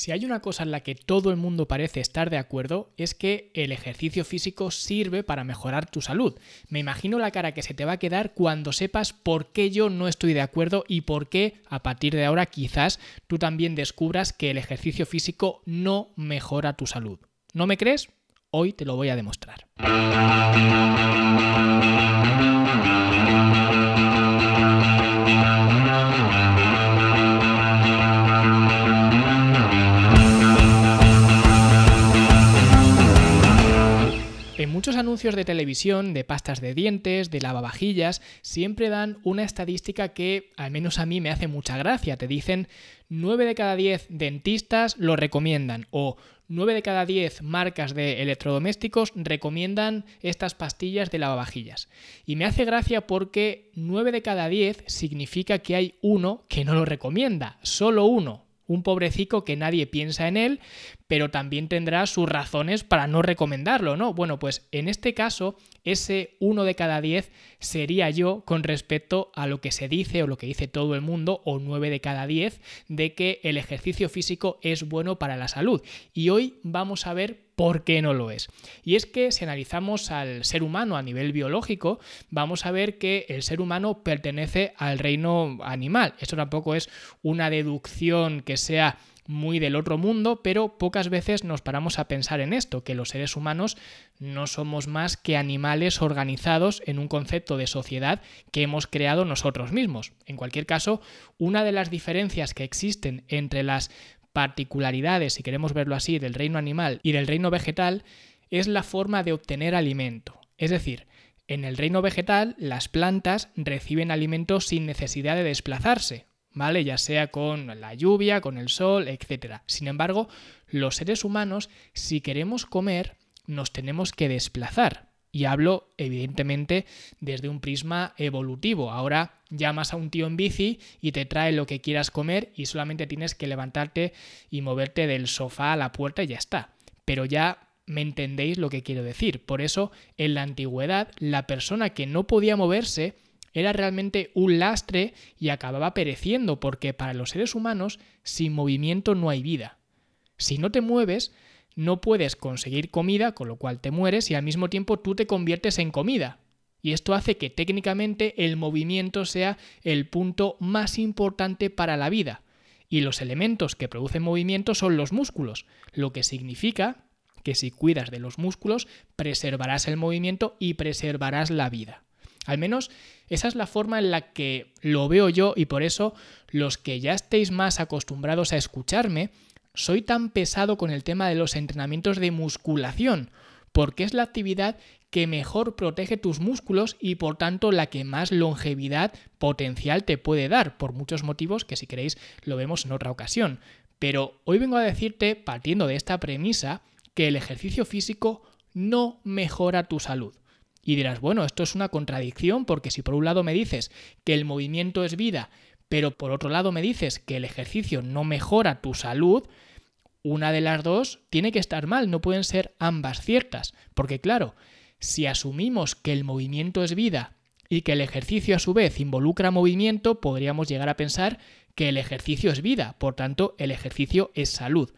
Si hay una cosa en la que todo el mundo parece estar de acuerdo es que el ejercicio físico sirve para mejorar tu salud. Me imagino la cara que se te va a quedar cuando sepas por qué yo no estoy de acuerdo y por qué a partir de ahora quizás tú también descubras que el ejercicio físico no mejora tu salud. ¿No me crees? Hoy te lo voy a demostrar. De televisión, de pastas de dientes, de lavavajillas, siempre dan una estadística que al menos a mí me hace mucha gracia. Te dicen 9 de cada 10 dentistas lo recomiendan o 9 de cada 10 marcas de electrodomésticos recomiendan estas pastillas de lavavajillas. Y me hace gracia porque 9 de cada 10 significa que hay uno que no lo recomienda, solo uno un pobrecico que nadie piensa en él, pero también tendrá sus razones para no recomendarlo, ¿no? Bueno, pues en este caso, ese uno de cada diez sería yo con respecto a lo que se dice o lo que dice todo el mundo, o nueve de cada diez, de que el ejercicio físico es bueno para la salud. Y hoy vamos a ver por qué no lo es. Y es que si analizamos al ser humano a nivel biológico, vamos a ver que el ser humano pertenece al reino animal. Esto tampoco es una deducción que sea muy del otro mundo, pero pocas veces nos paramos a pensar en esto, que los seres humanos no somos más que animales organizados en un concepto de sociedad que hemos creado nosotros mismos. En cualquier caso, una de las diferencias que existen entre las particularidades, si queremos verlo así, del reino animal y del reino vegetal es la forma de obtener alimento. Es decir, en el reino vegetal las plantas reciben alimento sin necesidad de desplazarse, ¿vale? Ya sea con la lluvia, con el sol, etc. Sin embargo, los seres humanos, si queremos comer, nos tenemos que desplazar. Y hablo, evidentemente, desde un prisma evolutivo. Ahora llamas a un tío en bici y te trae lo que quieras comer y solamente tienes que levantarte y moverte del sofá a la puerta y ya está. Pero ya me entendéis lo que quiero decir. Por eso, en la antigüedad, la persona que no podía moverse era realmente un lastre y acababa pereciendo, porque para los seres humanos, sin movimiento no hay vida. Si no te mueves, no puedes conseguir comida, con lo cual te mueres y al mismo tiempo tú te conviertes en comida. Y esto hace que técnicamente el movimiento sea el punto más importante para la vida. Y los elementos que producen movimiento son los músculos, lo que significa que si cuidas de los músculos, preservarás el movimiento y preservarás la vida. Al menos esa es la forma en la que lo veo yo y por eso los que ya estéis más acostumbrados a escucharme, soy tan pesado con el tema de los entrenamientos de musculación, porque es la actividad que mejor protege tus músculos y por tanto la que más longevidad potencial te puede dar, por muchos motivos que si queréis lo vemos en otra ocasión. Pero hoy vengo a decirte, partiendo de esta premisa, que el ejercicio físico no mejora tu salud. Y dirás, bueno, esto es una contradicción porque si por un lado me dices que el movimiento es vida, pero por otro lado me dices que el ejercicio no mejora tu salud, una de las dos tiene que estar mal, no pueden ser ambas ciertas, porque claro, si asumimos que el movimiento es vida y que el ejercicio a su vez involucra movimiento, podríamos llegar a pensar que el ejercicio es vida, por tanto el ejercicio es salud.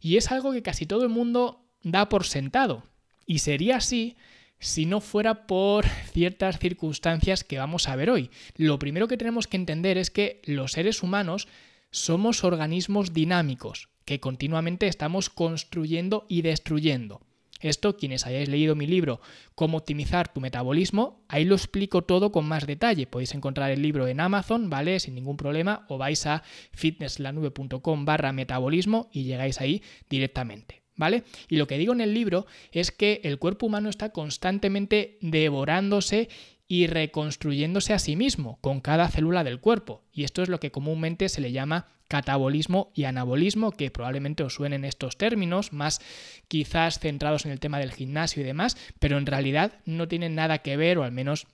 Y es algo que casi todo el mundo da por sentado, y sería así si no fuera por ciertas circunstancias que vamos a ver hoy. Lo primero que tenemos que entender es que los seres humanos somos organismos dinámicos, que continuamente estamos construyendo y destruyendo. Esto, quienes hayáis leído mi libro Cómo optimizar tu metabolismo, ahí lo explico todo con más detalle. Podéis encontrar el libro en Amazon, ¿vale? Sin ningún problema, o vais a fitnesslanube.com barra metabolismo y llegáis ahí directamente. ¿Vale? Y lo que digo en el libro es que el cuerpo humano está constantemente devorándose y reconstruyéndose a sí mismo con cada célula del cuerpo. Y esto es lo que comúnmente se le llama catabolismo y anabolismo, que probablemente os suenen estos términos, más quizás centrados en el tema del gimnasio y demás, pero en realidad no tienen nada que ver, o al menos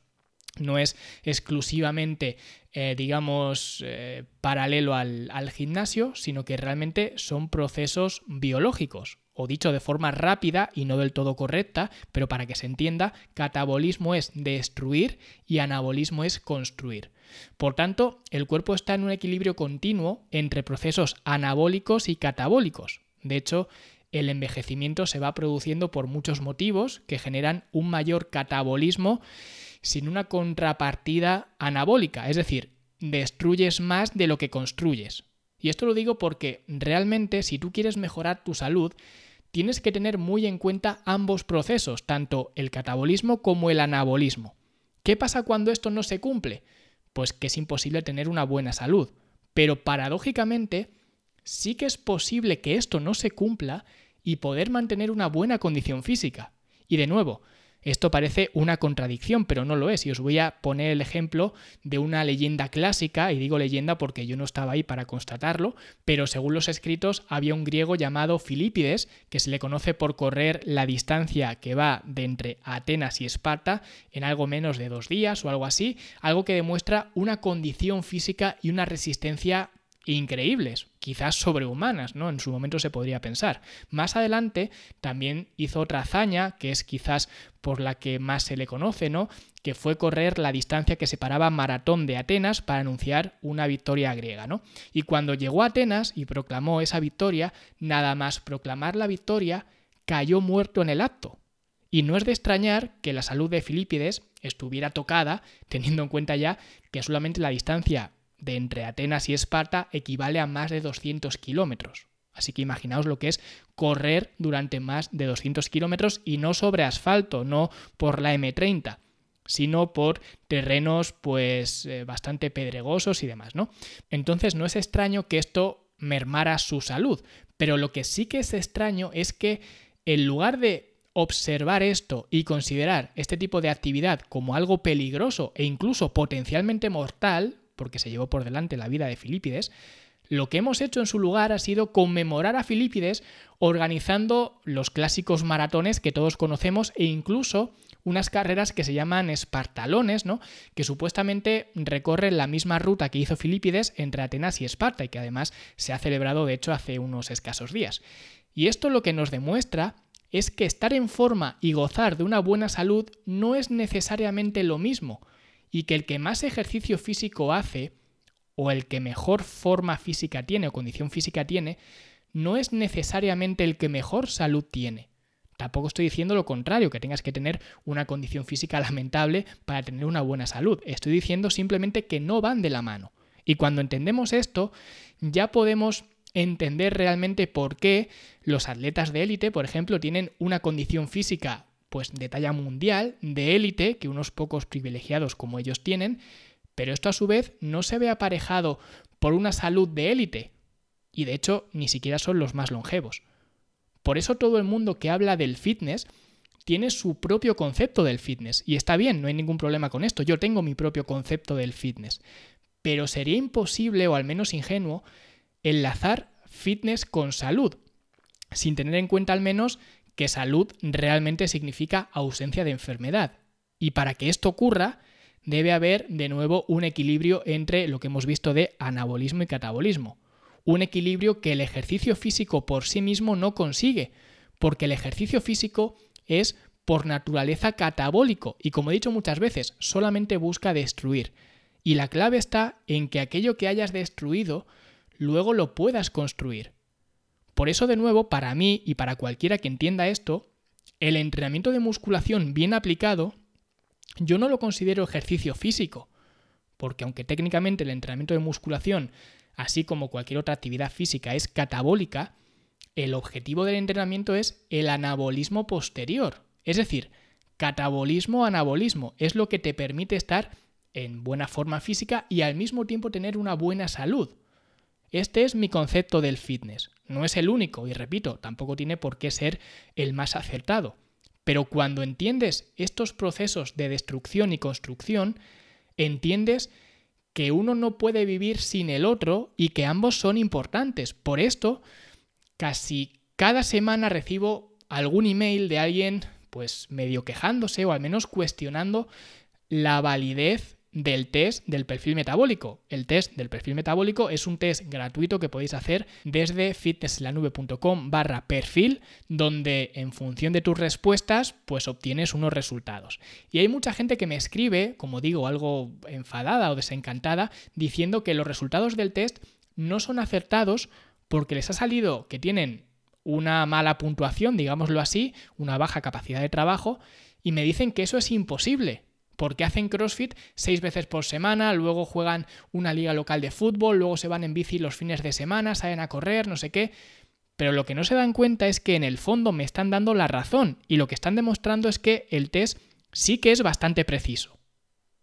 no es exclusivamente, eh, digamos, eh, paralelo al, al gimnasio, sino que realmente son procesos biológicos. O dicho de forma rápida y no del todo correcta, pero para que se entienda, catabolismo es destruir y anabolismo es construir. Por tanto, el cuerpo está en un equilibrio continuo entre procesos anabólicos y catabólicos. De hecho, el envejecimiento se va produciendo por muchos motivos que generan un mayor catabolismo sin una contrapartida anabólica, es decir, destruyes más de lo que construyes. Y esto lo digo porque realmente si tú quieres mejorar tu salud, tienes que tener muy en cuenta ambos procesos, tanto el catabolismo como el anabolismo. ¿Qué pasa cuando esto no se cumple? Pues que es imposible tener una buena salud. Pero paradójicamente, sí que es posible que esto no se cumpla y poder mantener una buena condición física. Y de nuevo, esto parece una contradicción, pero no lo es. Y os voy a poner el ejemplo de una leyenda clásica, y digo leyenda porque yo no estaba ahí para constatarlo, pero según los escritos había un griego llamado Filipides, que se le conoce por correr la distancia que va de entre Atenas y Esparta en algo menos de dos días o algo así, algo que demuestra una condición física y una resistencia increíbles, quizás sobrehumanas, ¿no? En su momento se podría pensar. Más adelante también hizo otra hazaña, que es quizás por la que más se le conoce, ¿no? Que fue correr la distancia que separaba Maratón de Atenas para anunciar una victoria griega, ¿no? Y cuando llegó a Atenas y proclamó esa victoria, nada más proclamar la victoria, cayó muerto en el acto. Y no es de extrañar que la salud de Filipides estuviera tocada, teniendo en cuenta ya que solamente la distancia de entre Atenas y Esparta equivale a más de 200 kilómetros. Así que imaginaos lo que es correr durante más de 200 kilómetros y no sobre asfalto, no por la M30, sino por terrenos pues eh, bastante pedregosos y demás, ¿no? Entonces no es extraño que esto mermara su salud, pero lo que sí que es extraño es que en lugar de observar esto y considerar este tipo de actividad como algo peligroso e incluso potencialmente mortal, porque se llevó por delante la vida de Filipides, lo que hemos hecho en su lugar ha sido conmemorar a Filipides organizando los clásicos maratones que todos conocemos e incluso unas carreras que se llaman espartalones, ¿no? que supuestamente recorren la misma ruta que hizo Filipides entre Atenas y Esparta y que además se ha celebrado de hecho hace unos escasos días. Y esto lo que nos demuestra es que estar en forma y gozar de una buena salud no es necesariamente lo mismo y que el que más ejercicio físico hace o el que mejor forma física tiene o condición física tiene, no es necesariamente el que mejor salud tiene. Tampoco estoy diciendo lo contrario, que tengas que tener una condición física lamentable para tener una buena salud. Estoy diciendo simplemente que no van de la mano. Y cuando entendemos esto, ya podemos entender realmente por qué los atletas de élite, por ejemplo, tienen una condición física pues de talla mundial, de élite, que unos pocos privilegiados como ellos tienen, pero esto a su vez no se ve aparejado por una salud de élite, y de hecho ni siquiera son los más longevos. Por eso todo el mundo que habla del fitness tiene su propio concepto del fitness, y está bien, no hay ningún problema con esto, yo tengo mi propio concepto del fitness, pero sería imposible, o al menos ingenuo, enlazar fitness con salud, sin tener en cuenta al menos que salud realmente significa ausencia de enfermedad. Y para que esto ocurra, debe haber de nuevo un equilibrio entre lo que hemos visto de anabolismo y catabolismo. Un equilibrio que el ejercicio físico por sí mismo no consigue, porque el ejercicio físico es por naturaleza catabólico y como he dicho muchas veces, solamente busca destruir. Y la clave está en que aquello que hayas destruido luego lo puedas construir. Por eso, de nuevo, para mí y para cualquiera que entienda esto, el entrenamiento de musculación bien aplicado, yo no lo considero ejercicio físico, porque aunque técnicamente el entrenamiento de musculación, así como cualquier otra actividad física, es catabólica, el objetivo del entrenamiento es el anabolismo posterior. Es decir, catabolismo-anabolismo es lo que te permite estar en buena forma física y al mismo tiempo tener una buena salud. Este es mi concepto del fitness. No es el único y repito, tampoco tiene por qué ser el más acertado. Pero cuando entiendes estos procesos de destrucción y construcción, entiendes que uno no puede vivir sin el otro y que ambos son importantes. Por esto, casi cada semana recibo algún email de alguien pues medio quejándose o al menos cuestionando la validez del test del perfil metabólico. El test del perfil metabólico es un test gratuito que podéis hacer desde fitnesslaNube.com barra perfil, donde en función de tus respuestas, pues obtienes unos resultados. Y hay mucha gente que me escribe, como digo, algo enfadada o desencantada, diciendo que los resultados del test no son acertados porque les ha salido que tienen una mala puntuación, digámoslo así, una baja capacidad de trabajo, y me dicen que eso es imposible, porque hacen CrossFit seis veces por semana, luego juegan una liga local de fútbol, luego se van en bici los fines de semana, salen a correr, no sé qué. Pero lo que no se dan cuenta es que en el fondo me están dando la razón y lo que están demostrando es que el test sí que es bastante preciso.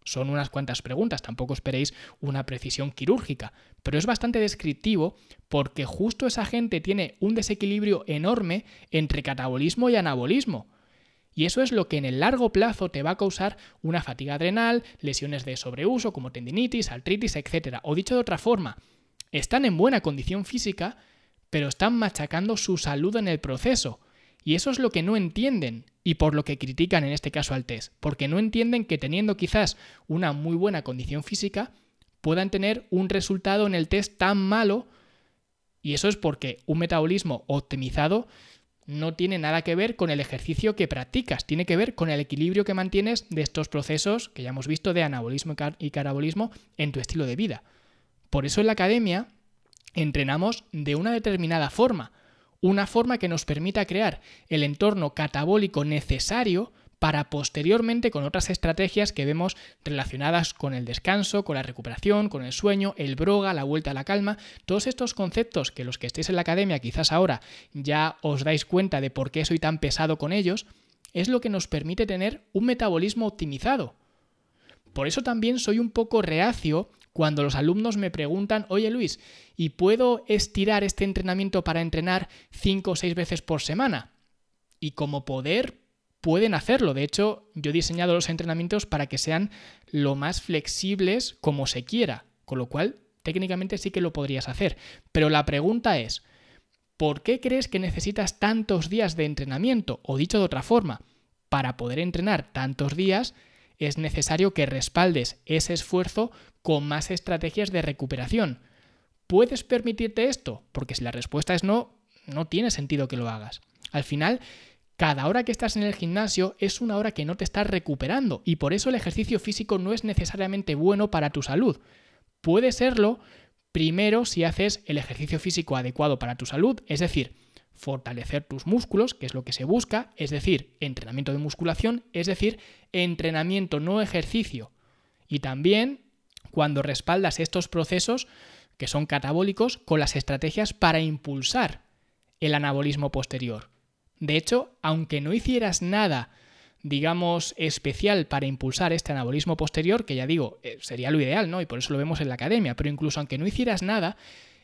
Son unas cuantas preguntas, tampoco esperéis una precisión quirúrgica, pero es bastante descriptivo porque justo esa gente tiene un desequilibrio enorme entre catabolismo y anabolismo. Y eso es lo que en el largo plazo te va a causar una fatiga adrenal, lesiones de sobreuso como tendinitis, artritis, etc. O dicho de otra forma, están en buena condición física, pero están machacando su salud en el proceso. Y eso es lo que no entienden y por lo que critican en este caso al test, porque no entienden que teniendo quizás una muy buena condición física, puedan tener un resultado en el test tan malo y eso es porque un metabolismo optimizado no tiene nada que ver con el ejercicio que practicas, tiene que ver con el equilibrio que mantienes de estos procesos que ya hemos visto de anabolismo y carabolismo en tu estilo de vida. Por eso en la academia entrenamos de una determinada forma, una forma que nos permita crear el entorno catabólico necesario para posteriormente con otras estrategias que vemos relacionadas con el descanso, con la recuperación, con el sueño, el broga, la vuelta a la calma, todos estos conceptos que los que estéis en la academia quizás ahora ya os dais cuenta de por qué soy tan pesado con ellos, es lo que nos permite tener un metabolismo optimizado. Por eso también soy un poco reacio cuando los alumnos me preguntan, oye Luis, ¿y puedo estirar este entrenamiento para entrenar 5 o 6 veces por semana? Y como poder pueden hacerlo. De hecho, yo he diseñado los entrenamientos para que sean lo más flexibles como se quiera, con lo cual técnicamente sí que lo podrías hacer. Pero la pregunta es, ¿por qué crees que necesitas tantos días de entrenamiento? O dicho de otra forma, para poder entrenar tantos días es necesario que respaldes ese esfuerzo con más estrategias de recuperación. ¿Puedes permitirte esto? Porque si la respuesta es no, no tiene sentido que lo hagas. Al final, cada hora que estás en el gimnasio es una hora que no te estás recuperando y por eso el ejercicio físico no es necesariamente bueno para tu salud. Puede serlo primero si haces el ejercicio físico adecuado para tu salud, es decir, fortalecer tus músculos, que es lo que se busca, es decir, entrenamiento de musculación, es decir, entrenamiento no ejercicio. Y también cuando respaldas estos procesos que son catabólicos con las estrategias para impulsar el anabolismo posterior. De hecho, aunque no hicieras nada, digamos, especial para impulsar este anabolismo posterior, que ya digo, eh, sería lo ideal, ¿no? Y por eso lo vemos en la academia, pero incluso aunque no hicieras nada,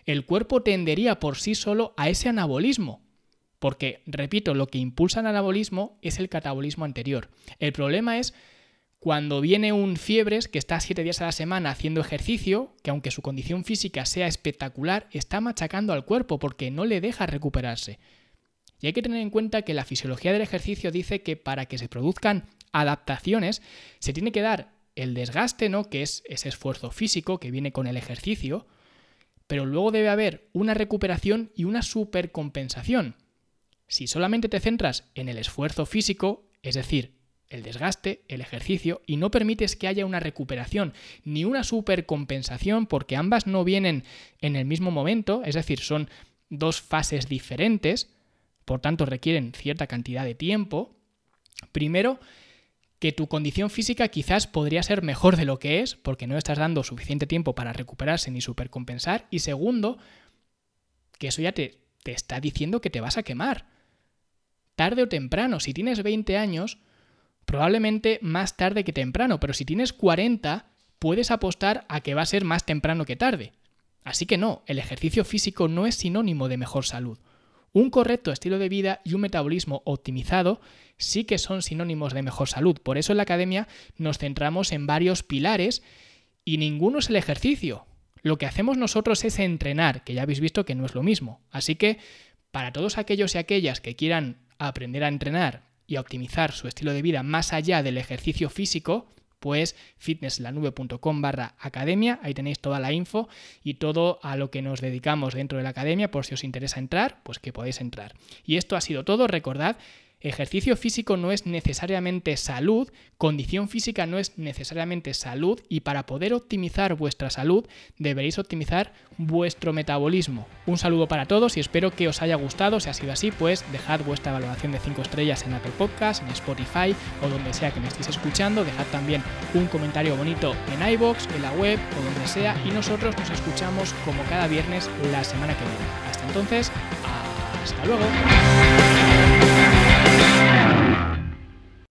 el cuerpo tendería por sí solo a ese anabolismo. Porque, repito, lo que impulsa el anabolismo es el catabolismo anterior. El problema es cuando viene un fiebres que está siete días a la semana haciendo ejercicio, que aunque su condición física sea espectacular, está machacando al cuerpo porque no le deja recuperarse. Y hay que tener en cuenta que la fisiología del ejercicio dice que para que se produzcan adaptaciones se tiene que dar el desgaste, ¿no? que es ese esfuerzo físico que viene con el ejercicio, pero luego debe haber una recuperación y una supercompensación. Si solamente te centras en el esfuerzo físico, es decir, el desgaste, el ejercicio, y no permites que haya una recuperación ni una supercompensación, porque ambas no vienen en el mismo momento, es decir, son dos fases diferentes, por tanto requieren cierta cantidad de tiempo, primero, que tu condición física quizás podría ser mejor de lo que es, porque no estás dando suficiente tiempo para recuperarse ni supercompensar, y segundo, que eso ya te, te está diciendo que te vas a quemar. Tarde o temprano, si tienes 20 años, probablemente más tarde que temprano, pero si tienes 40, puedes apostar a que va a ser más temprano que tarde. Así que no, el ejercicio físico no es sinónimo de mejor salud. Un correcto estilo de vida y un metabolismo optimizado sí que son sinónimos de mejor salud. Por eso en la academia nos centramos en varios pilares y ninguno es el ejercicio. Lo que hacemos nosotros es entrenar, que ya habéis visto que no es lo mismo. Así que para todos aquellos y aquellas que quieran aprender a entrenar y a optimizar su estilo de vida más allá del ejercicio físico, pues fitnesslanube.com barra academia, ahí tenéis toda la info y todo a lo que nos dedicamos dentro de la academia, por si os interesa entrar, pues que podéis entrar. Y esto ha sido todo, recordad Ejercicio físico no es necesariamente salud, condición física no es necesariamente salud y para poder optimizar vuestra salud deberéis optimizar vuestro metabolismo. Un saludo para todos y espero que os haya gustado. Si ha sido así, pues dejad vuestra valoración de 5 estrellas en Apple Podcasts, en Spotify o donde sea que me estéis escuchando. Dejad también un comentario bonito en iBox, en la web o donde sea y nosotros nos escuchamos como cada viernes la semana que viene. Hasta entonces, hasta luego.